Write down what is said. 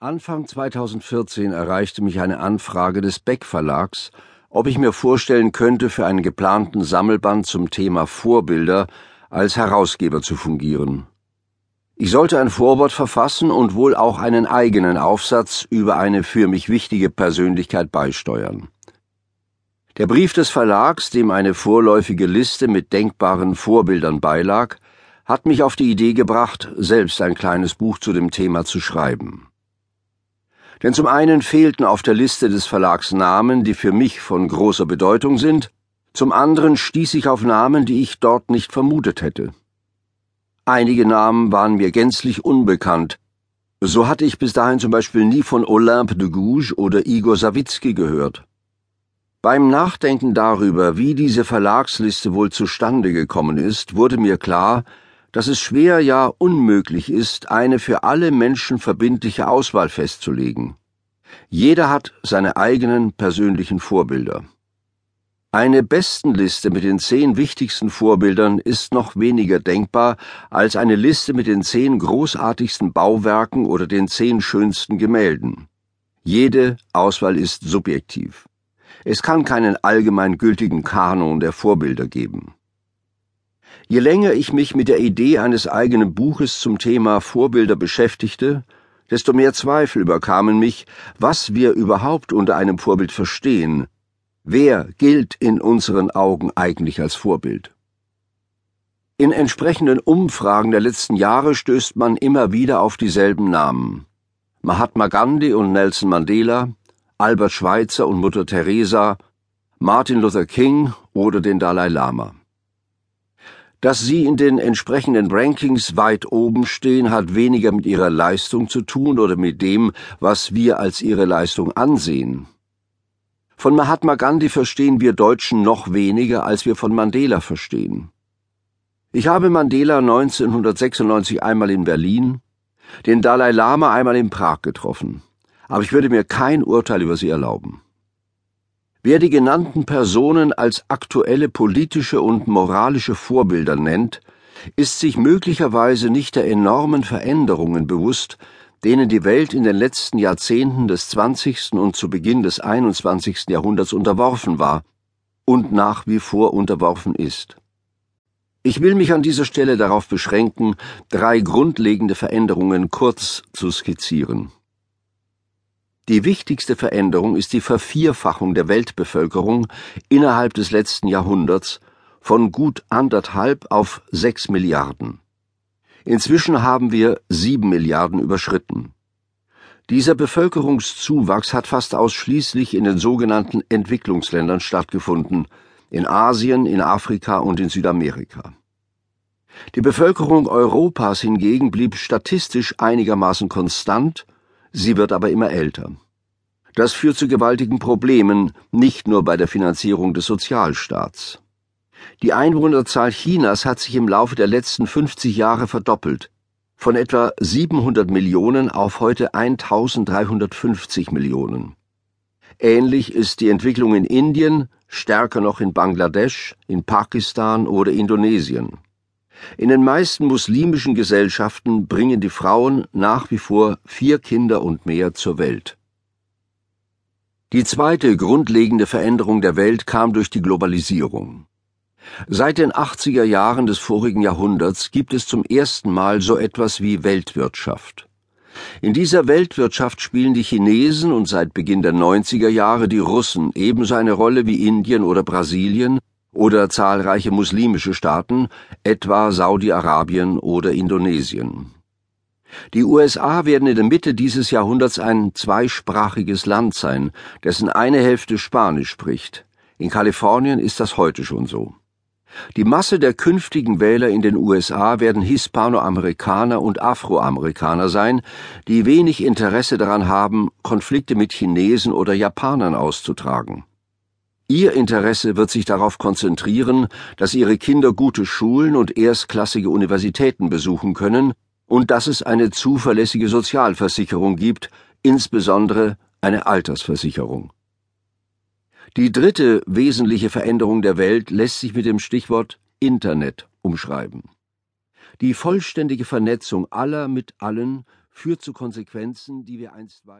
Anfang 2014 erreichte mich eine Anfrage des Beck Verlags, ob ich mir vorstellen könnte, für einen geplanten Sammelband zum Thema Vorbilder als Herausgeber zu fungieren. Ich sollte ein Vorwort verfassen und wohl auch einen eigenen Aufsatz über eine für mich wichtige Persönlichkeit beisteuern. Der Brief des Verlags, dem eine vorläufige Liste mit denkbaren Vorbildern beilag, hat mich auf die Idee gebracht, selbst ein kleines Buch zu dem Thema zu schreiben. Denn zum einen fehlten auf der Liste des Verlags Namen, die für mich von großer Bedeutung sind, zum anderen stieß ich auf Namen, die ich dort nicht vermutet hätte. Einige Namen waren mir gänzlich unbekannt, so hatte ich bis dahin zum Beispiel nie von Olympe de Gouges oder Igor Sawicki gehört. Beim Nachdenken darüber, wie diese Verlagsliste wohl zustande gekommen ist, wurde mir klar, dass es schwer, ja unmöglich ist, eine für alle Menschen verbindliche Auswahl festzulegen. Jeder hat seine eigenen persönlichen Vorbilder. Eine Bestenliste mit den zehn wichtigsten Vorbildern ist noch weniger denkbar als eine Liste mit den zehn großartigsten Bauwerken oder den zehn schönsten Gemälden. Jede Auswahl ist subjektiv. Es kann keinen allgemeingültigen Kanon der Vorbilder geben. Je länger ich mich mit der Idee eines eigenen Buches zum Thema Vorbilder beschäftigte, desto mehr Zweifel überkamen mich, was wir überhaupt unter einem Vorbild verstehen. Wer gilt in unseren Augen eigentlich als Vorbild? In entsprechenden Umfragen der letzten Jahre stößt man immer wieder auf dieselben Namen. Mahatma Gandhi und Nelson Mandela, Albert Schweitzer und Mutter Teresa, Martin Luther King oder den Dalai Lama. Dass sie in den entsprechenden Rankings weit oben stehen, hat weniger mit ihrer Leistung zu tun oder mit dem, was wir als ihre Leistung ansehen. Von Mahatma Gandhi verstehen wir Deutschen noch weniger, als wir von Mandela verstehen. Ich habe Mandela 1996 einmal in Berlin, den Dalai Lama einmal in Prag getroffen, aber ich würde mir kein Urteil über sie erlauben. Wer die genannten Personen als aktuelle politische und moralische Vorbilder nennt, ist sich möglicherweise nicht der enormen Veränderungen bewusst, denen die Welt in den letzten Jahrzehnten des 20. und zu Beginn des 21. Jahrhunderts unterworfen war und nach wie vor unterworfen ist. Ich will mich an dieser Stelle darauf beschränken, drei grundlegende Veränderungen kurz zu skizzieren. Die wichtigste Veränderung ist die Vervierfachung der Weltbevölkerung innerhalb des letzten Jahrhunderts von gut anderthalb auf sechs Milliarden. Inzwischen haben wir sieben Milliarden überschritten. Dieser Bevölkerungszuwachs hat fast ausschließlich in den sogenannten Entwicklungsländern stattgefunden, in Asien, in Afrika und in Südamerika. Die Bevölkerung Europas hingegen blieb statistisch einigermaßen konstant Sie wird aber immer älter. Das führt zu gewaltigen Problemen, nicht nur bei der Finanzierung des Sozialstaats. Die Einwohnerzahl Chinas hat sich im Laufe der letzten 50 Jahre verdoppelt, von etwa 700 Millionen auf heute 1350 Millionen. Ähnlich ist die Entwicklung in Indien, stärker noch in Bangladesch, in Pakistan oder Indonesien. In den meisten muslimischen Gesellschaften bringen die Frauen nach wie vor vier Kinder und mehr zur Welt. Die zweite grundlegende Veränderung der Welt kam durch die Globalisierung. Seit den 80er Jahren des vorigen Jahrhunderts gibt es zum ersten Mal so etwas wie Weltwirtschaft. In dieser Weltwirtschaft spielen die Chinesen und seit Beginn der 90er Jahre die Russen ebenso eine Rolle wie Indien oder Brasilien oder zahlreiche muslimische Staaten, etwa Saudi-Arabien oder Indonesien. Die USA werden in der Mitte dieses Jahrhunderts ein zweisprachiges Land sein, dessen eine Hälfte Spanisch spricht. In Kalifornien ist das heute schon so. Die Masse der künftigen Wähler in den USA werden Hispanoamerikaner und Afroamerikaner sein, die wenig Interesse daran haben, Konflikte mit Chinesen oder Japanern auszutragen. Ihr Interesse wird sich darauf konzentrieren, dass Ihre Kinder gute Schulen und erstklassige Universitäten besuchen können und dass es eine zuverlässige Sozialversicherung gibt, insbesondere eine Altersversicherung. Die dritte wesentliche Veränderung der Welt lässt sich mit dem Stichwort Internet umschreiben. Die vollständige Vernetzung aller mit allen führt zu Konsequenzen, die wir einstweilen